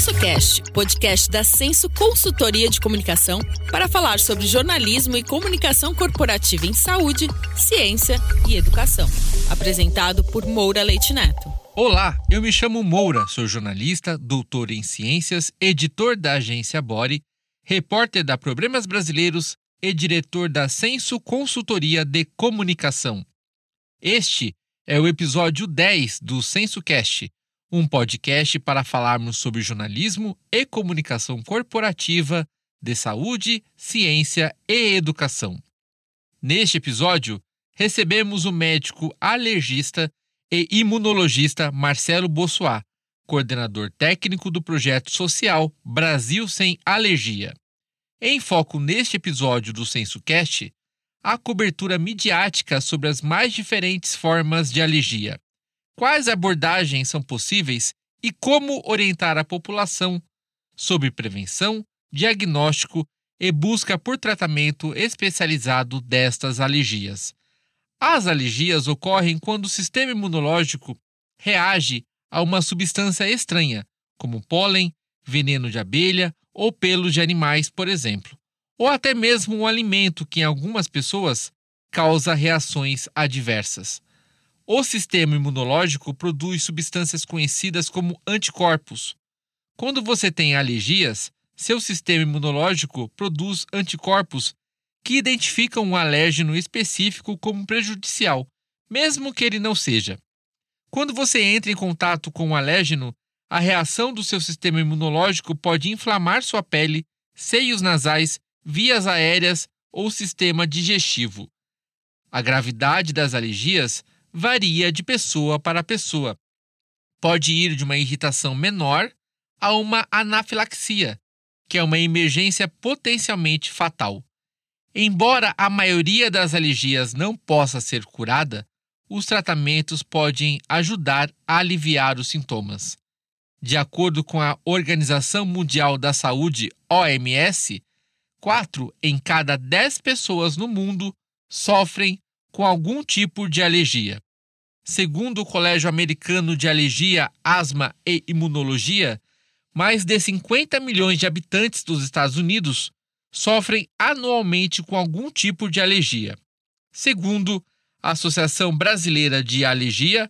SensoCast, podcast da Senso Consultoria de Comunicação, para falar sobre jornalismo e comunicação corporativa em saúde, ciência e educação. Apresentado por Moura Leite Neto. Olá, eu me chamo Moura, sou jornalista, doutor em ciências, editor da agência Bore, repórter da Problemas Brasileiros e diretor da Senso Consultoria de Comunicação. Este é o episódio 10 do SensoCast um podcast para falarmos sobre jornalismo e comunicação corporativa, de saúde, ciência e educação. Neste episódio, recebemos o médico alergista e imunologista Marcelo Bossuá, coordenador técnico do projeto social Brasil Sem Alergia. Em foco neste episódio do SensoCast, a cobertura midiática sobre as mais diferentes formas de alergia, quais abordagens são possíveis e como orientar a população sobre prevenção, diagnóstico e busca por tratamento especializado destas alergias. As alergias ocorrem quando o sistema imunológico reage a uma substância estranha, como pólen, veneno de abelha ou pelos de animais, por exemplo, ou até mesmo um alimento que em algumas pessoas causa reações adversas. O sistema imunológico produz substâncias conhecidas como anticorpos. Quando você tem alergias, seu sistema imunológico produz anticorpos que identificam um alérgeno específico como prejudicial, mesmo que ele não seja. Quando você entra em contato com um alérgeno, a reação do seu sistema imunológico pode inflamar sua pele, seios nasais, vias aéreas ou sistema digestivo. A gravidade das alergias varia de pessoa para pessoa. Pode ir de uma irritação menor a uma anafilaxia, que é uma emergência potencialmente fatal. Embora a maioria das alergias não possa ser curada, os tratamentos podem ajudar a aliviar os sintomas. De acordo com a Organização Mundial da Saúde, OMS, 4 em cada 10 pessoas no mundo sofrem com algum tipo de alergia. Segundo o Colégio Americano de Alergia, Asma e Imunologia, mais de 50 milhões de habitantes dos Estados Unidos sofrem anualmente com algum tipo de alergia. Segundo a Associação Brasileira de Alergia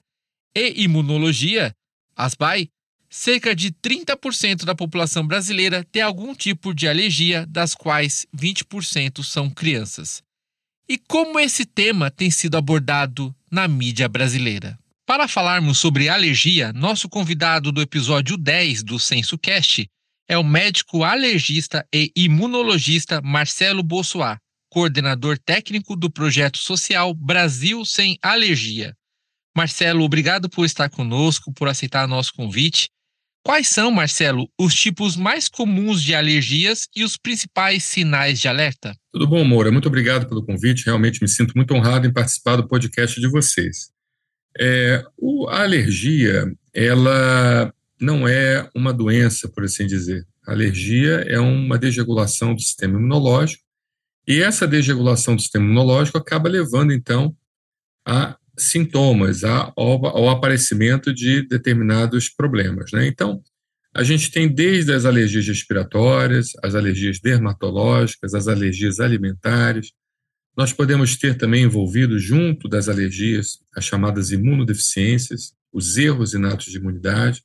e Imunologia, ASBAI, cerca de 30% da população brasileira tem algum tipo de alergia, das quais 20% são crianças e como esse tema tem sido abordado na mídia brasileira. Para falarmos sobre alergia, nosso convidado do episódio 10 do SensoCast é o médico alergista e imunologista Marcelo Bossuá, coordenador técnico do projeto social Brasil Sem Alergia. Marcelo, obrigado por estar conosco, por aceitar nosso convite. Quais são, Marcelo, os tipos mais comuns de alergias e os principais sinais de alerta? Tudo bom, Moura? Muito obrigado pelo convite. Realmente me sinto muito honrado em participar do podcast de vocês. É, o, a alergia, ela não é uma doença, por assim dizer. A alergia é uma desregulação do sistema imunológico e essa desregulação do sistema imunológico acaba levando, então, a sintomas, ao, ao aparecimento de determinados problemas. Né? Então, a gente tem desde as alergias respiratórias, as alergias dermatológicas, as alergias alimentares. Nós podemos ter também envolvido, junto das alergias, as chamadas imunodeficiências, os erros inatos de imunidade.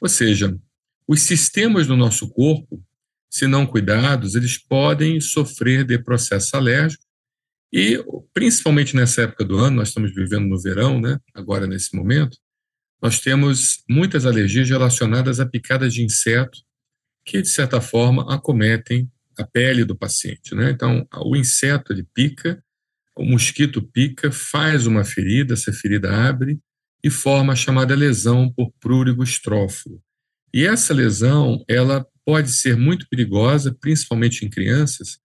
Ou seja, os sistemas do nosso corpo, se não cuidados, eles podem sofrer de processo alérgico e, principalmente nessa época do ano, nós estamos vivendo no verão, né? agora nesse momento, nós temos muitas alergias relacionadas a picadas de inseto que, de certa forma, acometem a pele do paciente. Né? Então, o inseto ele pica, o mosquito pica, faz uma ferida, essa ferida abre e forma a chamada lesão por prurigo estrófilo. E essa lesão, ela pode ser muito perigosa, principalmente em crianças,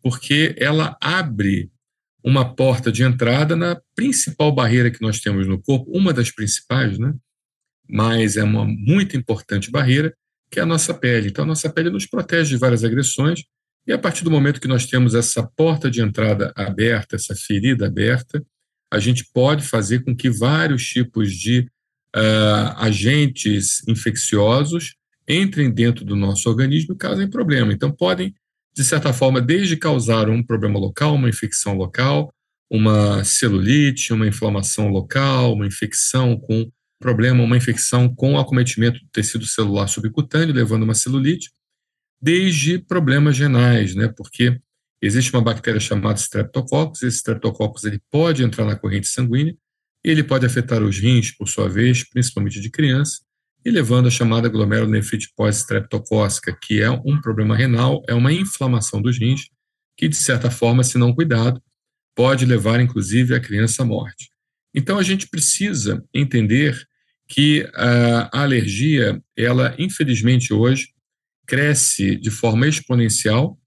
porque ela abre uma porta de entrada na principal barreira que nós temos no corpo, uma das principais, né? Mas é uma muito importante barreira, que é a nossa pele. Então, a nossa pele nos protege de várias agressões, e a partir do momento que nós temos essa porta de entrada aberta, essa ferida aberta, a gente pode fazer com que vários tipos de uh, agentes infecciosos entrem dentro do nosso organismo e causem problema. Então, podem, de certa forma, desde causar um problema local, uma infecção local, uma celulite, uma inflamação local, uma infecção com problema, uma infecção com acometimento do tecido celular subcutâneo, levando a uma celulite, desde problemas renais, né? Porque existe uma bactéria chamada Streptococcus, esse Streptococcus ele pode entrar na corrente sanguínea, ele pode afetar os rins, por sua vez, principalmente de criança, e levando a chamada glomerulonefrite pós-streptocócica, que é um problema renal, é uma inflamação dos rins, que, de certa forma, se não cuidado, pode levar, inclusive, a criança à morte. Então, a gente precisa entender que a alergia, ela, infelizmente, hoje, cresce de forma exponencial,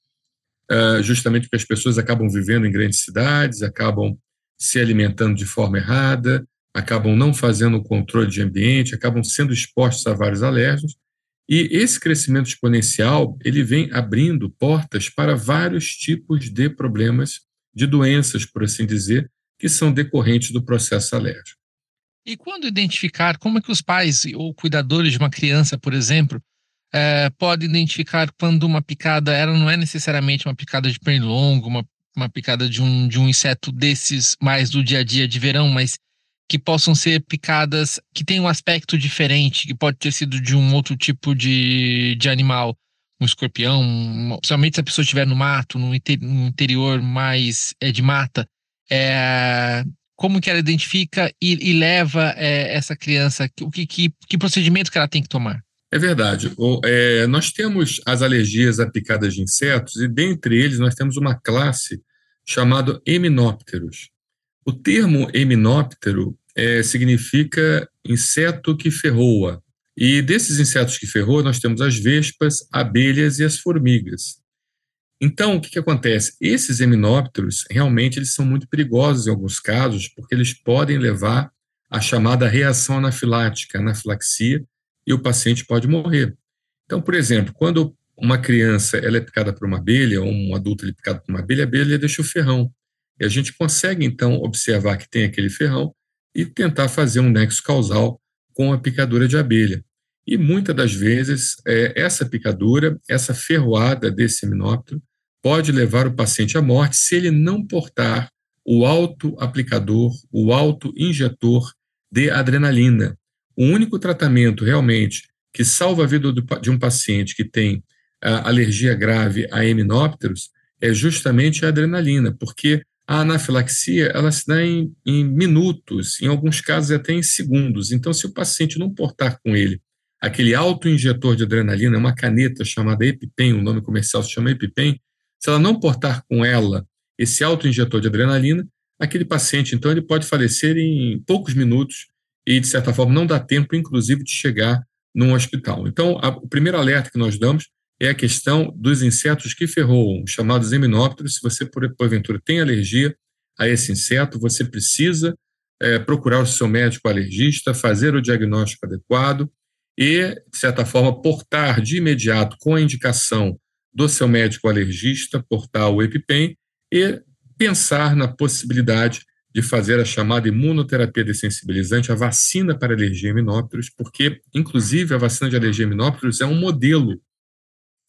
uh, justamente porque as pessoas acabam vivendo em grandes cidades, acabam se alimentando de forma errada, acabam não fazendo o controle de ambiente, acabam sendo expostos a vários alérgicos. E esse crescimento exponencial, ele vem abrindo portas para vários tipos de problemas, de doenças, por assim dizer, que são decorrentes do processo alérgico. E quando identificar, como é que os pais ou cuidadores de uma criança, por exemplo, é, pode identificar quando uma picada, ela não é necessariamente uma picada de pernilongo, uma, uma picada de um, de um inseto desses mais do dia a dia de verão, mas que possam ser picadas que têm um aspecto diferente, que pode ter sido de um outro tipo de, de animal, um escorpião, principalmente se a pessoa estiver no mato, no, no interior mais é, de mata, é, como que ela identifica e, e leva é, essa criança, o que, que, que procedimento que ela tem que tomar? É verdade. O, é, nós temos as alergias a picadas de insetos e, dentre eles, nós temos uma classe chamada Eminópteros. O termo eminóptero é, significa inseto que ferroa. E desses insetos que ferroam, nós temos as vespas, abelhas e as formigas. Então, o que, que acontece? Esses eminópteros, realmente, eles são muito perigosos em alguns casos, porque eles podem levar à chamada reação anafilática, anafilaxia, e o paciente pode morrer. Então, por exemplo, quando uma criança ela é picada por uma abelha, ou um adulto é picado por uma abelha, a abelha deixa o ferrão. E a gente consegue, então, observar que tem aquele ferrão e tentar fazer um nexo causal com a picadura de abelha. E muitas das vezes, é, essa picadura, essa ferroada desse seminóptero, pode levar o paciente à morte se ele não portar o auto-aplicador, o auto-injetor de adrenalina, o único tratamento realmente que salva a vida de um paciente que tem alergia grave a heminópteros é justamente a adrenalina, porque a anafilaxia ela se dá em, em minutos, em alguns casos até em segundos. Então, se o paciente não portar com ele aquele autoinjetor de adrenalina, uma caneta chamada EpiPen, o nome comercial se chama EpiPen, se ela não portar com ela esse autoinjetor de adrenalina, aquele paciente, então, ele pode falecer em poucos minutos e, de certa forma, não dá tempo, inclusive, de chegar num hospital. Então, a, o primeiro alerta que nós damos é a questão dos insetos que ferroam, chamados eminópteros. Se você, por, porventura, tem alergia a esse inseto, você precisa é, procurar o seu médico alergista, fazer o diagnóstico adequado e, de certa forma, portar de imediato, com a indicação do seu médico alergista, portar o EpiPen e pensar na possibilidade de fazer a chamada imunoterapia dessensibilizante, a vacina para alergia a minópteros, porque, inclusive, a vacina de alergia a minópteros é um modelo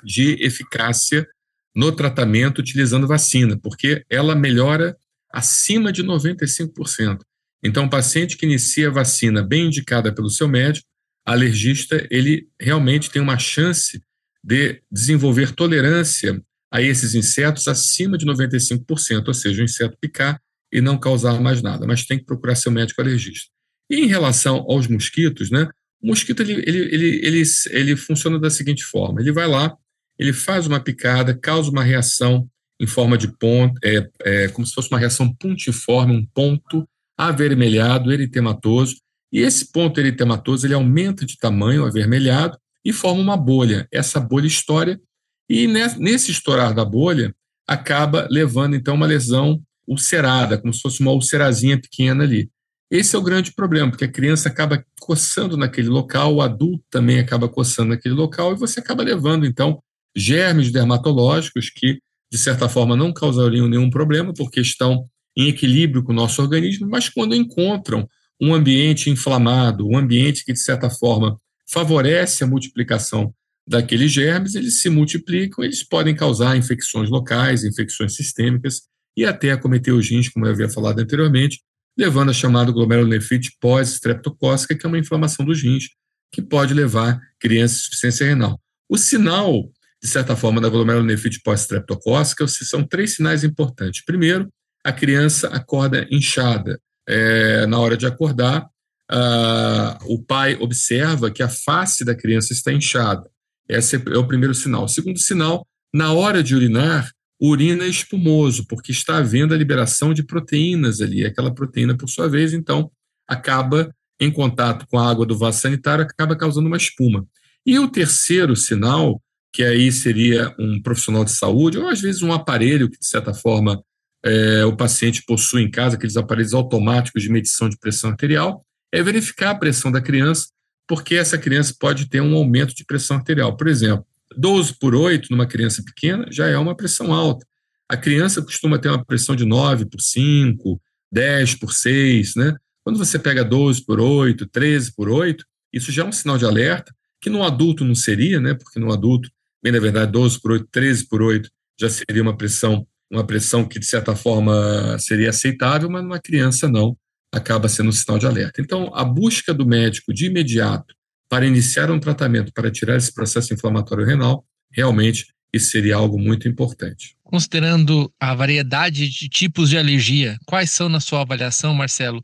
de eficácia no tratamento utilizando vacina, porque ela melhora acima de 95%. Então, o paciente que inicia a vacina bem indicada pelo seu médico, alergista, ele realmente tem uma chance de desenvolver tolerância a esses insetos acima de 95%, ou seja, o inseto picar e não causar mais nada, mas tem que procurar seu médico alergista. E em relação aos mosquitos, né? O mosquito ele, ele, ele, ele, ele funciona da seguinte forma: ele vai lá, ele faz uma picada, causa uma reação em forma de ponto, é, é, como se fosse uma reação pontiforme, um ponto avermelhado, eritematoso, e esse ponto eritematoso ele aumenta de tamanho, avermelhado, e forma uma bolha. Essa bolha estoura, e nesse estourar da bolha, acaba levando então uma lesão ulcerada, como se fosse uma ulcerazinha pequena ali. Esse é o grande problema, porque a criança acaba coçando naquele local, o adulto também acaba coçando naquele local, e você acaba levando, então, germes dermatológicos que, de certa forma, não causariam nenhum problema, porque estão em equilíbrio com o nosso organismo, mas quando encontram um ambiente inflamado, um ambiente que, de certa forma, favorece a multiplicação daqueles germes, eles se multiplicam, eles podem causar infecções locais, infecções sistêmicas e até acometer os rins, como eu havia falado anteriormente, levando a chamada glomerulonefrite pós-streptocócica, que é uma inflamação dos rins, que pode levar crianças à insuficiência renal. O sinal, de certa forma, da glomerulonefrite pós-streptocócica são três sinais importantes. Primeiro, a criança acorda inchada. É, na hora de acordar, uh, o pai observa que a face da criança está inchada. Esse é o primeiro sinal. O segundo sinal, na hora de urinar, urina é espumoso, porque está havendo a liberação de proteínas ali. Aquela proteína, por sua vez, então, acaba em contato com a água do vaso sanitário, acaba causando uma espuma. E o terceiro sinal, que aí seria um profissional de saúde, ou às vezes um aparelho que, de certa forma, é, o paciente possui em casa, aqueles aparelhos automáticos de medição de pressão arterial, é verificar a pressão da criança, porque essa criança pode ter um aumento de pressão arterial. Por exemplo, 12 por 8 numa criança pequena já é uma pressão alta. A criança costuma ter uma pressão de 9 por 5, 10 por 6, né? Quando você pega 12 por 8, 13 por 8, isso já é um sinal de alerta, que no adulto não seria, né? Porque no adulto, bem na verdade, 12 por 8, 13 por 8 já seria uma pressão, uma pressão que de certa forma seria aceitável, mas numa criança não, acaba sendo um sinal de alerta. Então, a busca do médico de imediato para iniciar um tratamento para tirar esse processo inflamatório renal, realmente isso seria algo muito importante. Considerando a variedade de tipos de alergia, quais são, na sua avaliação, Marcelo,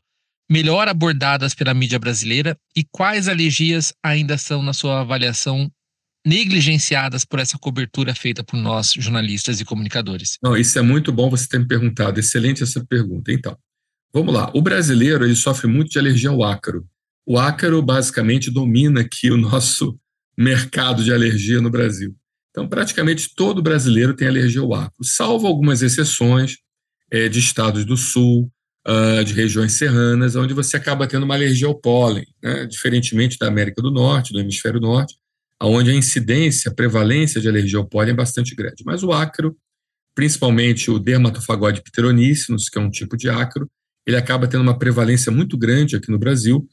melhor abordadas pela mídia brasileira e quais alergias ainda são, na sua avaliação, negligenciadas por essa cobertura feita por nós, jornalistas e comunicadores? Não, isso é muito bom você ter me perguntado. Excelente essa pergunta. Então, vamos lá. O brasileiro ele sofre muito de alergia ao ácaro. O ácaro basicamente domina aqui o nosso mercado de alergia no Brasil. Então, praticamente todo brasileiro tem alergia ao ácaro, salvo algumas exceções é, de estados do sul, uh, de regiões serranas, onde você acaba tendo uma alergia ao pólen, né? diferentemente da América do Norte, do hemisfério norte, onde a incidência, a prevalência de alergia ao pólen é bastante grande. Mas o ácaro, principalmente o dermatofagode pteroníceos, que é um tipo de ácaro, ele acaba tendo uma prevalência muito grande aqui no Brasil,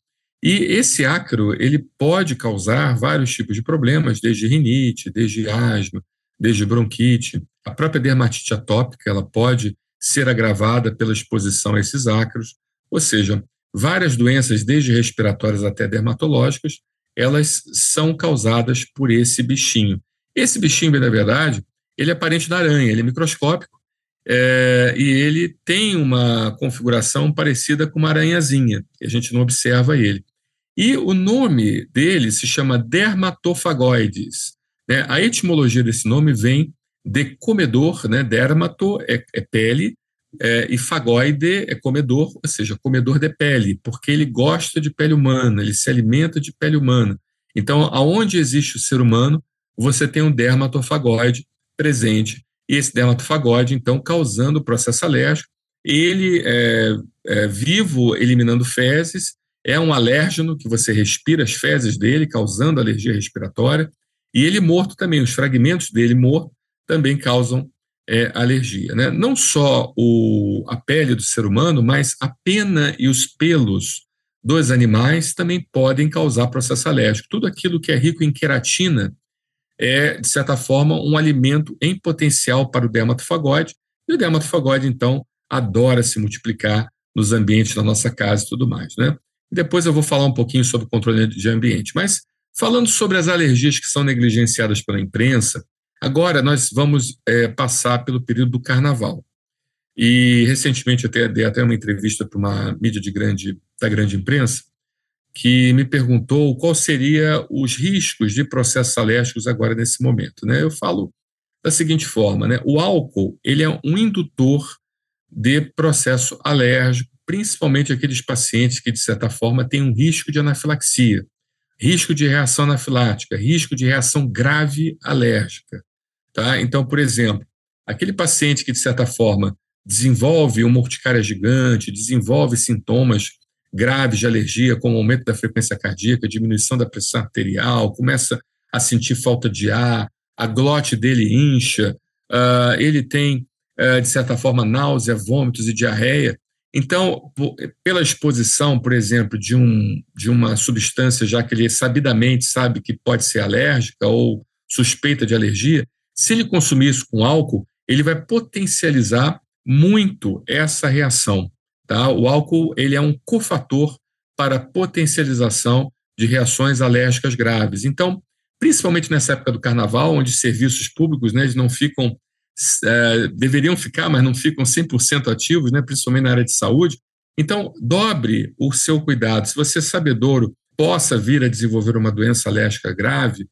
e esse ácaro, ele pode causar vários tipos de problemas, desde rinite, desde asma, desde bronquite. A própria dermatite atópica, ela pode ser agravada pela exposição a esses ácaros, ou seja, várias doenças, desde respiratórias até dermatológicas, elas são causadas por esse bichinho. Esse bichinho, na verdade, ele é parente da aranha, ele é microscópico, é, e ele tem uma configuração parecida com uma aranhazinha, a gente não observa ele. E o nome dele se chama dermatofagoides. Né? A etimologia desse nome vem de comedor, né? dermato é, é pele, é, e fagoide é comedor, ou seja, comedor de pele, porque ele gosta de pele humana, ele se alimenta de pele humana. Então, aonde existe o ser humano, você tem um dermatofagoide presente, e esse dermatofagode, então, causando o processo alérgico, ele é, é vivo eliminando fezes, é um alérgeno que você respira as fezes dele, causando alergia respiratória, e ele morto também, os fragmentos dele morto também causam é, alergia. Né? Não só o, a pele do ser humano, mas a pena e os pelos dos animais também podem causar processo alérgico. Tudo aquilo que é rico em queratina é, de certa forma, um alimento em potencial para o dermatofagode, e o dermatofagode, então, adora se multiplicar nos ambientes da nossa casa e tudo mais. Né? Depois eu vou falar um pouquinho sobre o controle de ambiente. Mas, falando sobre as alergias que são negligenciadas pela imprensa, agora nós vamos é, passar pelo período do carnaval. E, recentemente, eu até, dei até uma entrevista para uma mídia de grande, da grande imprensa, que me perguntou qual seria os riscos de processos alérgicos agora nesse momento. Né? Eu falo da seguinte forma, né? o álcool ele é um indutor de processo alérgico principalmente aqueles pacientes que, de certa forma, têm um risco de anafilaxia, risco de reação anafilática, risco de reação grave alérgica. Tá? Então, por exemplo, aquele paciente que, de certa forma, desenvolve uma urticária gigante, desenvolve sintomas graves de alergia, como aumento da frequência cardíaca, diminuição da pressão arterial, começa a sentir falta de ar, a glote dele incha, uh, ele tem, uh, de certa forma, náusea, vômitos e diarreia, então, pela exposição, por exemplo, de, um, de uma substância, já que ele sabidamente sabe que pode ser alérgica, ou suspeita de alergia, se ele consumir isso com álcool, ele vai potencializar muito essa reação. Tá? O álcool ele é um cofator para potencialização de reações alérgicas graves. Então, principalmente nessa época do carnaval, onde serviços públicos né, eles não ficam, é, deveriam ficar, mas não ficam 100% ativos, né, principalmente na área de saúde. Então, dobre o seu cuidado. Se você é sabedouro possa vir a desenvolver uma doença alérgica grave,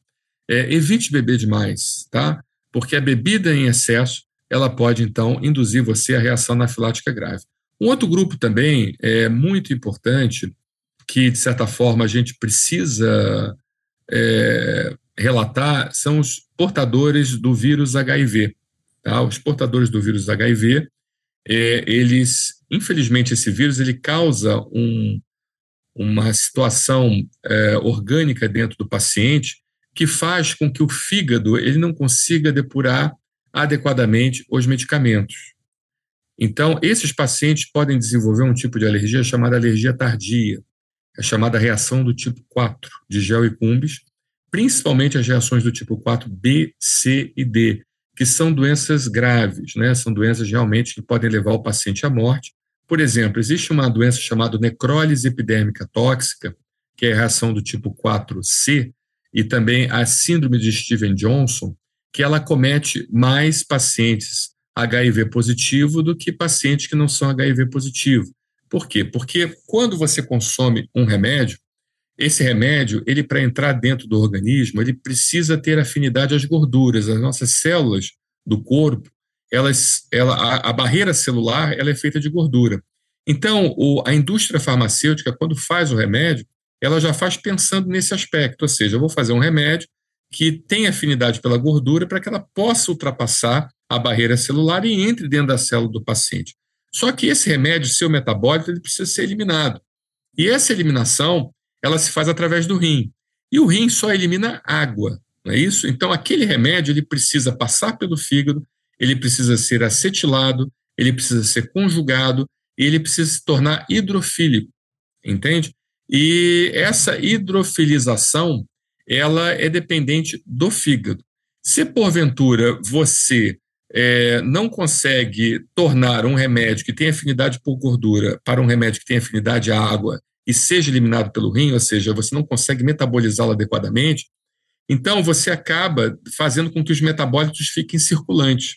é, evite beber demais, tá? Porque a bebida em excesso, ela pode, então, induzir você a reação anafilática grave. Um outro grupo também é muito importante, que, de certa forma, a gente precisa é, relatar, são os portadores do vírus HIV. Tá? Os portadores do vírus HIV, é, eles, infelizmente, esse vírus ele causa um, uma situação é, orgânica dentro do paciente que faz com que o fígado ele não consiga depurar adequadamente os medicamentos. Então, esses pacientes podem desenvolver um tipo de alergia chamada alergia tardia, é chamada reação do tipo 4 de gel e cumbis, principalmente as reações do tipo 4 B, C e D, que são doenças graves, né? São doenças realmente que podem levar o paciente à morte por exemplo, existe uma doença chamada necrólise epidérmica tóxica, que é a reação do tipo 4C, e também a síndrome de Steven Johnson, que ela comete mais pacientes HIV positivo do que pacientes que não são HIV positivo. Por quê? Porque quando você consome um remédio, esse remédio, ele para entrar dentro do organismo, ele precisa ter afinidade às gorduras. As nossas células do corpo, elas, ela, a, a, barreira celular ela é feita de gordura. Então, o, a indústria farmacêutica, quando faz o remédio, ela já faz pensando nesse aspecto, ou seja, eu vou fazer um remédio que tem afinidade pela gordura para que ela possa ultrapassar a barreira celular e entre dentro da célula do paciente. Só que esse remédio, seu metabólito, ele precisa ser eliminado. E essa eliminação, ela se faz através do rim. E o rim só elimina água, não é isso? Então, aquele remédio, ele precisa passar pelo fígado, ele precisa ser acetilado, ele precisa ser conjugado e ele precisa se tornar hidrofílico, entende? E essa hidrofilização, ela é dependente do fígado. Se porventura você é, não consegue tornar um remédio que tem afinidade por gordura para um remédio que tem afinidade à água e seja eliminado pelo rim, ou seja, você não consegue metabolizá-lo adequadamente, então você acaba fazendo com que os metabólitos fiquem circulantes.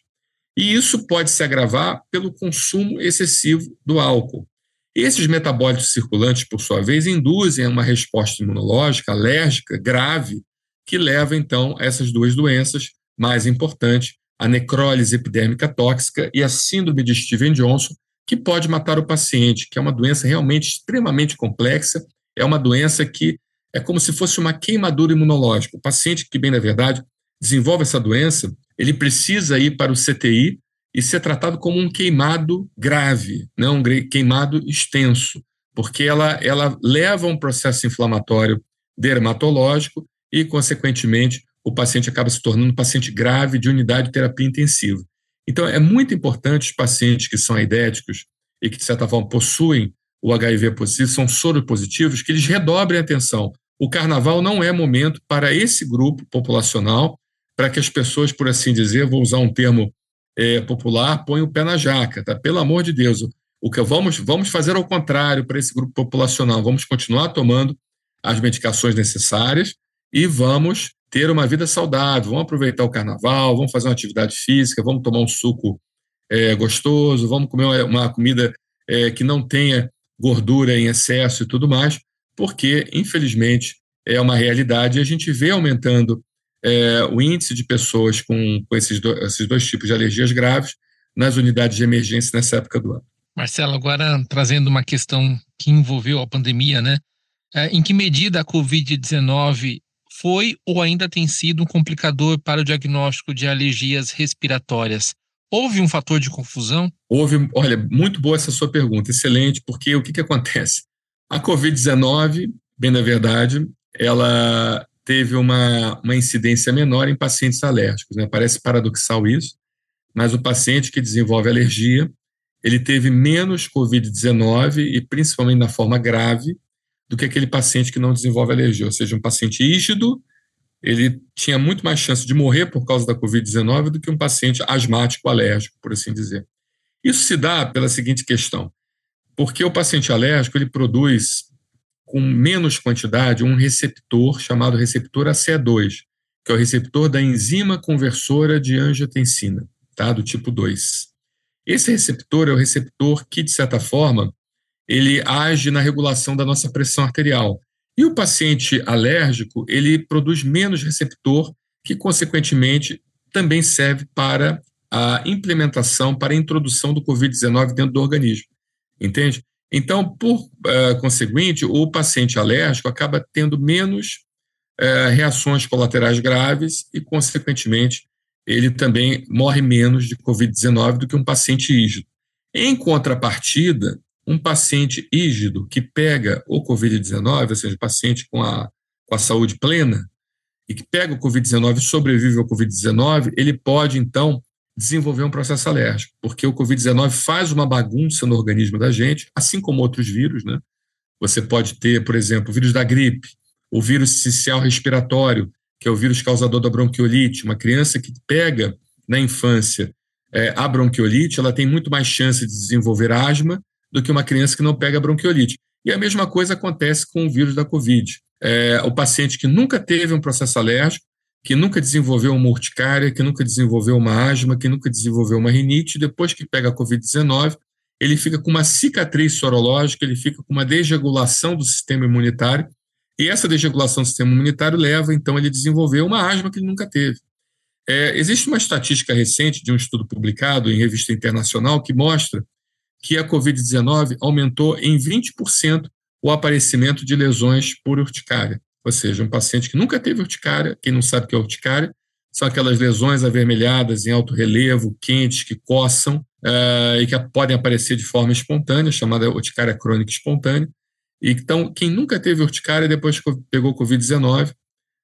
E isso pode se agravar pelo consumo excessivo do álcool. Esses metabólitos circulantes, por sua vez, induzem a uma resposta imunológica alérgica grave, que leva então a essas duas doenças mais importantes, a necrólise epidérmica tóxica e a síndrome de Steven Johnson, que pode matar o paciente, que é uma doença realmente extremamente complexa, é uma doença que é como se fosse uma queimadura imunológica. O paciente que, bem na verdade, desenvolve essa doença, ele precisa ir para o CTI e ser tratado como um queimado grave, não um queimado extenso, porque ela, ela leva a um processo inflamatório dermatológico e, consequentemente, o paciente acaba se tornando um paciente grave de unidade de terapia intensiva. Então, é muito importante os pacientes que são aidéticos e que, de certa forma, possuem o HIV positivo, são soropositivos, que eles redobrem a atenção. O carnaval não é momento para esse grupo populacional para que as pessoas, por assim dizer, vou usar um termo é, popular, ponham o pé na jaca, tá? Pelo amor de Deus, o que vamos vamos fazer ao contrário para esse grupo populacional, vamos continuar tomando as medicações necessárias e vamos ter uma vida saudável, vamos aproveitar o carnaval, vamos fazer uma atividade física, vamos tomar um suco é, gostoso, vamos comer uma comida é, que não tenha gordura em excesso e tudo mais, porque, infelizmente, é uma realidade e a gente vê aumentando é, o índice de pessoas com, com esses, do, esses dois tipos de alergias graves nas unidades de emergência nessa época do ano. Marcelo, agora trazendo uma questão que envolveu a pandemia, né? É, em que medida a Covid-19 foi ou ainda tem sido um complicador para o diagnóstico de alergias respiratórias? Houve um fator de confusão? Houve, olha, muito boa essa sua pergunta, excelente, porque o que, que acontece? A Covid-19, bem na verdade, ela teve uma, uma incidência menor em pacientes alérgicos. Né? Parece paradoxal isso, mas o paciente que desenvolve alergia, ele teve menos Covid-19 e principalmente na forma grave do que aquele paciente que não desenvolve alergia, ou seja, um paciente rígido ele tinha muito mais chance de morrer por causa da Covid-19 do que um paciente asmático alérgico, por assim dizer. Isso se dá pela seguinte questão: porque o paciente alérgico ele produz com menos quantidade um receptor chamado receptor ACE2, que é o receptor da enzima conversora de angiotensina, tá? do tipo 2. Esse receptor é o receptor que, de certa forma, ele age na regulação da nossa pressão arterial. E o paciente alérgico, ele produz menos receptor, que, consequentemente, também serve para a implementação, para a introdução do Covid-19 dentro do organismo. Entende? Então, por uh, conseguinte, o paciente alérgico acaba tendo menos uh, reações colaterais graves e, consequentemente, ele também morre menos de Covid-19 do que um paciente ígido. Em contrapartida, um paciente ígido que pega o Covid-19, ou seja, paciente com a, com a saúde plena, e que pega o Covid-19 e sobrevive ao Covid-19, ele pode, então, desenvolver um processo alérgico, porque o Covid-19 faz uma bagunça no organismo da gente, assim como outros vírus, né? Você pode ter, por exemplo, o vírus da gripe, o vírus cicial respiratório, que é o vírus causador da bronquiolite. Uma criança que pega na infância é, a bronquiolite, ela tem muito mais chance de desenvolver asma do que uma criança que não pega bronquiolite. E a mesma coisa acontece com o vírus da Covid. É, o paciente que nunca teve um processo alérgico, que nunca desenvolveu uma urticária, que nunca desenvolveu uma asma, que nunca desenvolveu uma rinite, depois que pega a Covid-19, ele fica com uma cicatriz sorológica, ele fica com uma desregulação do sistema imunitário, e essa desregulação do sistema imunitário leva, então, ele a desenvolver uma asma que ele nunca teve. É, existe uma estatística recente de um estudo publicado em revista internacional que mostra que a Covid-19 aumentou em 20% o aparecimento de lesões por urticária. Ou seja, um paciente que nunca teve urticária, quem não sabe o que é urticária, são aquelas lesões avermelhadas em alto relevo, quentes, que coçam uh, e que podem aparecer de forma espontânea, chamada urticária crônica espontânea. Então, quem nunca teve urticária, depois que pegou Covid-19,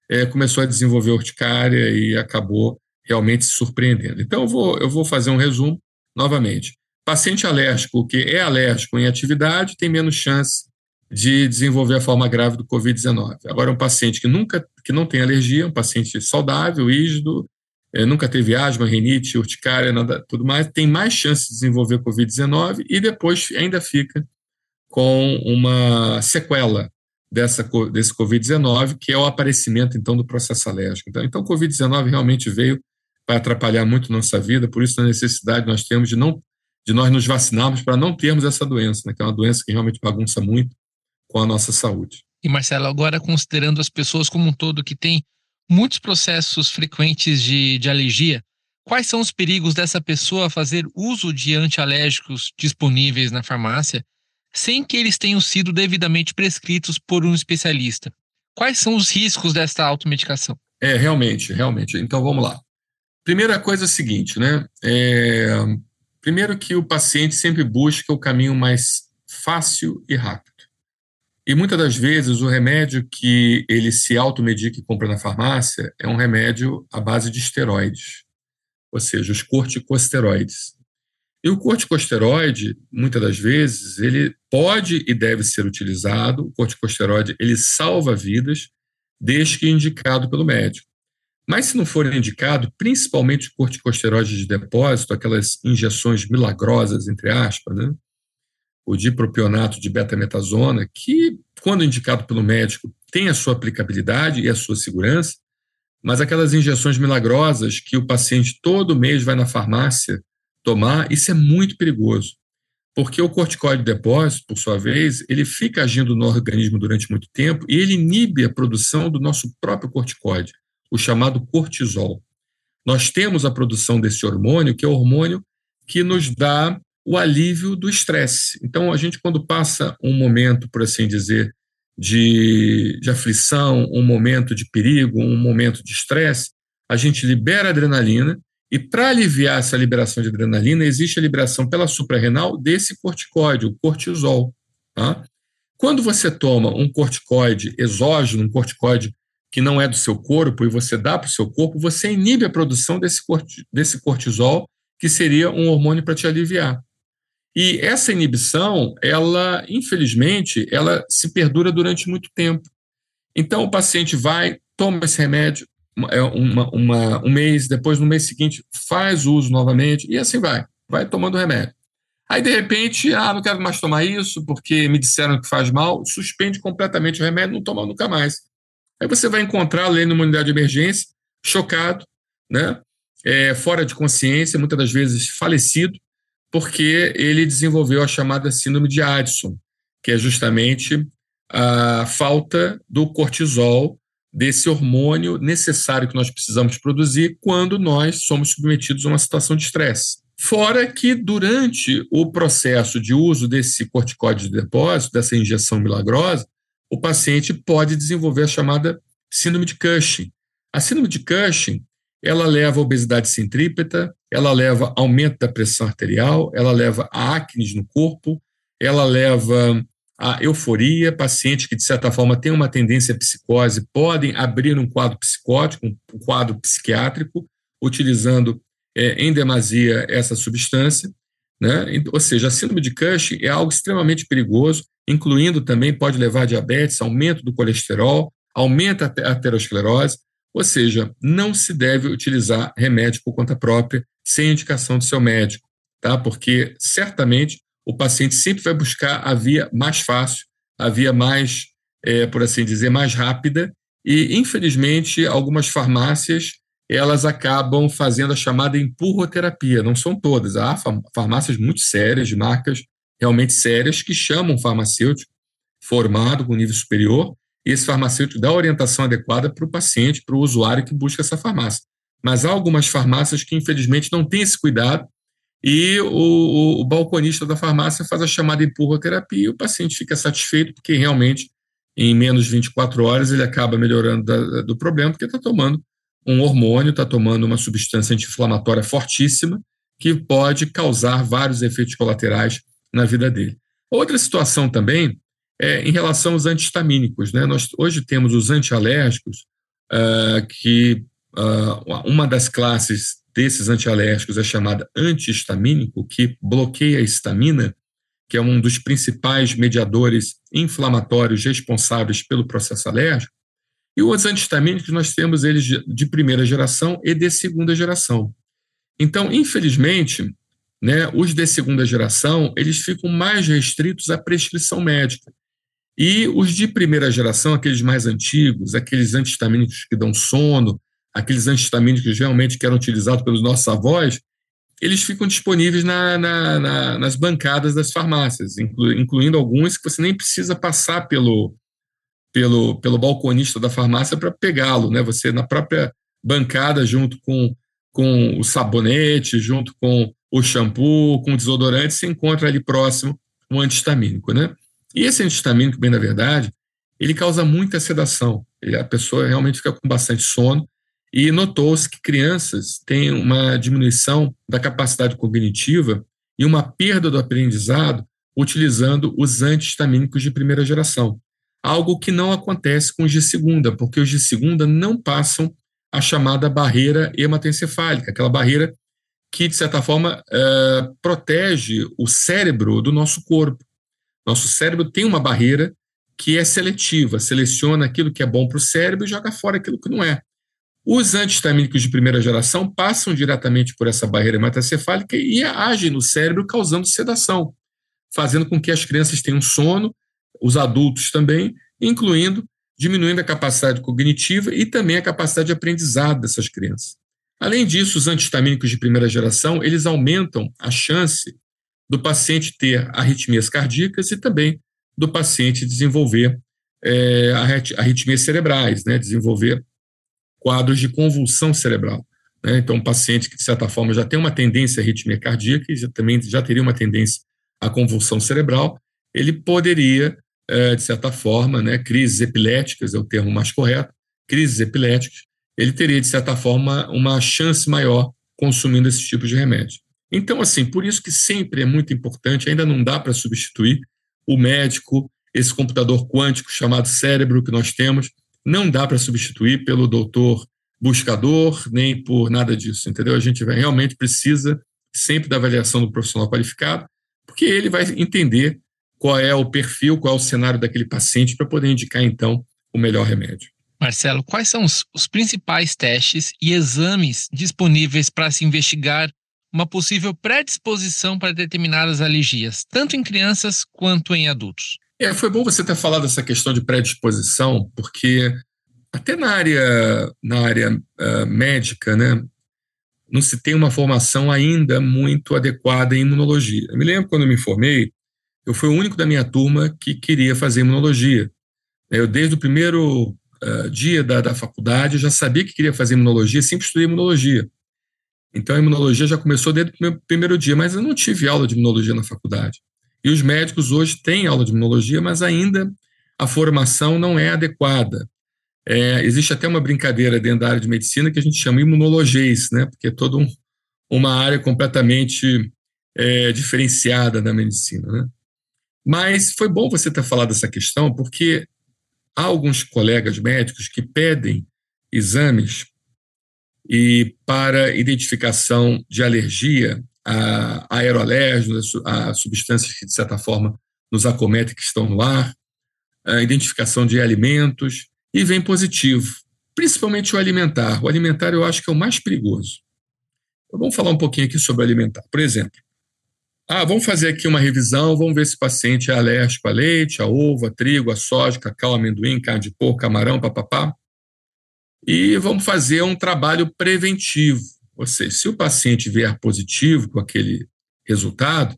é, começou a desenvolver urticária e acabou realmente se surpreendendo. Então, eu vou, eu vou fazer um resumo novamente. Paciente alérgico que é alérgico em atividade tem menos chance de desenvolver a forma grave do Covid-19. Agora, um paciente que nunca que não tem alergia, um paciente saudável, rígido, é, nunca teve asma, rinite, urticária, nada, tudo mais, tem mais chance de desenvolver Covid-19 e depois ainda fica com uma sequela dessa, desse Covid-19, que é o aparecimento, então, do processo alérgico. Então, então o Covid-19 realmente veio para atrapalhar muito nossa vida, por isso a necessidade nós temos de não de nós nos vacinarmos para não termos essa doença, né, que é uma doença que realmente bagunça muito com a nossa saúde. E Marcelo, agora considerando as pessoas como um todo que têm muitos processos frequentes de, de alergia, quais são os perigos dessa pessoa fazer uso de antialérgicos disponíveis na farmácia sem que eles tenham sido devidamente prescritos por um especialista. Quais são os riscos desta automedicação? É, realmente, realmente. Então vamos lá. Primeira coisa é a seguinte, né? É, primeiro que o paciente sempre busca o caminho mais fácil e rápido. E muitas das vezes o remédio que ele se automedica e compra na farmácia é um remédio à base de esteroides, ou seja, os corticosteroides. E o corticosteroide, muitas das vezes, ele pode e deve ser utilizado. O corticosteroide, ele salva vidas, desde que indicado pelo médico. Mas se não for indicado, principalmente o corticosteroide de depósito, aquelas injeções milagrosas, entre aspas, né? o dipropionato de betametasona, que, quando indicado pelo médico, tem a sua aplicabilidade e a sua segurança, mas aquelas injeções milagrosas que o paciente todo mês vai na farmácia tomar, isso é muito perigoso. Porque o corticoide de depósito, por sua vez, ele fica agindo no organismo durante muito tempo e ele inibe a produção do nosso próprio corticoide, o chamado cortisol. Nós temos a produção desse hormônio, que é o hormônio que nos dá o alívio do estresse. Então, a gente, quando passa um momento, por assim dizer, de, de aflição, um momento de perigo, um momento de estresse, a gente libera adrenalina e para aliviar essa liberação de adrenalina, existe a liberação pela suprarrenal desse corticóide, o cortisol. Tá? Quando você toma um corticoide exógeno, um corticoide que não é do seu corpo, e você dá para o seu corpo, você inibe a produção desse, desse cortisol, que seria um hormônio para te aliviar. E essa inibição, ela, infelizmente, ela se perdura durante muito tempo. Então, o paciente vai, toma esse remédio é, uma, uma, um mês, depois no mês seguinte faz uso novamente, e assim vai, vai tomando remédio. Aí, de repente, ah, não quero mais tomar isso porque me disseram que faz mal, suspende completamente o remédio, não toma nunca mais. Aí você vai encontrar ali numa unidade de emergência, chocado, né? É, fora de consciência, muitas das vezes falecido, porque ele desenvolveu a chamada síndrome de Addison, que é justamente a falta do cortisol, desse hormônio necessário que nós precisamos produzir quando nós somos submetidos a uma situação de estresse. Fora que, durante o processo de uso desse corticóide de depósito, dessa injeção milagrosa, o paciente pode desenvolver a chamada síndrome de Cushing. A síndrome de Cushing, ela leva a obesidade centrípeta, ela leva aumento da pressão arterial, ela leva a acne no corpo, ela leva a euforia, pacientes que, de certa forma, têm uma tendência à psicose podem abrir um quadro psicótico, um quadro psiquiátrico, utilizando é, em demasia essa substância. Né? Ou seja, a síndrome de Cushing é algo extremamente perigoso, incluindo também pode levar a diabetes, aumento do colesterol, aumenta a aterosclerose, ou seja, não se deve utilizar remédio por conta própria sem indicação do seu médico, tá? Porque certamente o paciente sempre vai buscar a via mais fácil, a via mais, é, por assim dizer, mais rápida, e infelizmente algumas farmácias elas acabam fazendo a chamada empurroterapia, não são todas, há farmácias muito sérias, de marcas realmente sérias, que chamam farmacêutico formado com nível superior, e esse farmacêutico dá a orientação adequada para o paciente, para o usuário que busca essa farmácia. Mas há algumas farmácias que, infelizmente, não têm esse cuidado e o, o, o, balconista da farmácia faz a chamada empurroterapia e o paciente fica satisfeito porque realmente em menos de 24 horas ele acaba melhorando da, do problema porque está tomando um hormônio, está tomando uma substância anti-inflamatória fortíssima que pode causar vários efeitos colaterais na vida dele. Outra situação também é em relação aos antihistamínicos. Né? Nós hoje temos os antialérgicos, uh, que uh, uma das classes desses antialérgicos é chamada antihistamínico, que bloqueia a histamina, que é um dos principais mediadores inflamatórios responsáveis pelo processo alérgico. E os antihistamínicos, nós temos eles de primeira geração e de segunda geração. Então, infelizmente, né, os de segunda geração, eles ficam mais restritos à prescrição médica. E os de primeira geração, aqueles mais antigos, aqueles antihistamínicos que dão sono, aqueles antihistamínicos realmente que eram utilizados pelos nossos avós, eles ficam disponíveis na, na, na, nas bancadas das farmácias, inclu, incluindo alguns que você nem precisa passar pelo, pelo, pelo balconista da farmácia para pegá-lo, né? Você na própria bancada, junto com, com o sabonete, junto com o shampoo, com o desodorante, se encontra ali próximo um antihistamínico, né? E esse antihistamínico, bem na verdade, ele causa muita sedação. Ele, a pessoa realmente fica com bastante sono e notou-se que crianças têm uma diminuição da capacidade cognitiva e uma perda do aprendizado utilizando os antihistamínicos de primeira geração. Algo que não acontece com os de segunda, porque os de segunda não passam a chamada barreira hematoencefálica, aquela barreira que, de certa forma, é, protege o cérebro do nosso corpo. Nosso cérebro tem uma barreira que é seletiva, seleciona aquilo que é bom para o cérebro e joga fora aquilo que não é. Os antihistamínicos de primeira geração passam diretamente por essa barreira hematocefálica e agem no cérebro, causando sedação, fazendo com que as crianças tenham sono, os adultos também, incluindo diminuindo a capacidade cognitiva e também a capacidade de aprendizado dessas crianças. Além disso, os antihistamínicos de primeira geração, eles aumentam a chance do paciente ter arritmias cardíacas e também do paciente desenvolver é, arritmias cerebrais, né, desenvolver quadros de convulsão cerebral. Né? Então, um paciente que, de certa forma, já tem uma tendência à arritmia cardíaca e já, também já teria uma tendência à convulsão cerebral, ele poderia, de certa forma, né, crises epiléticas é o termo mais correto, crises epiléticas, ele teria, de certa forma, uma chance maior consumindo esse tipo de remédio. Então, assim, por isso que sempre é muito importante, ainda não dá para substituir o médico, esse computador quântico chamado cérebro que nós temos, não dá para substituir pelo doutor buscador, nem por nada disso, entendeu? A gente realmente precisa sempre da avaliação do profissional qualificado, porque ele vai entender qual é o perfil, qual é o cenário daquele paciente para poder indicar, então, o melhor remédio. Marcelo, quais são os, os principais testes e exames disponíveis para se investigar uma possível predisposição para determinadas alergias, tanto em crianças quanto em adultos? É, foi bom você ter falado essa questão de predisposição, porque até na área, na área uh, médica, né, não se tem uma formação ainda muito adequada em imunologia. Eu me lembro quando eu me formei, eu fui o único da minha turma que queria fazer imunologia. Eu, desde o primeiro uh, dia da, da faculdade, já sabia que queria fazer imunologia, sempre estudei imunologia. Então, a imunologia já começou desde o meu primeiro dia, mas eu não tive aula de imunologia na faculdade. E os médicos hoje têm aula de imunologia, mas ainda a formação não é adequada. É, existe até uma brincadeira dentro da área de medicina que a gente chama imunologês, né? porque é toda um, uma área completamente é, diferenciada da medicina. Né? Mas foi bom você ter falado essa questão, porque há alguns colegas médicos que pedem exames e para identificação de alergia a aerolérgicos, a substâncias que, de certa forma, nos acometem, que estão no ar, a identificação de alimentos, e vem positivo, principalmente o alimentar. O alimentar eu acho que é o mais perigoso. Então, vamos falar um pouquinho aqui sobre o alimentar. Por exemplo, ah, vamos fazer aqui uma revisão, vamos ver se o paciente é alérgico a leite, a ovo, a trigo, a soja, cacau, amendoim, carne de porco, camarão, papapá. E vamos fazer um trabalho preventivo. Ou seja, se o paciente vier positivo com aquele resultado,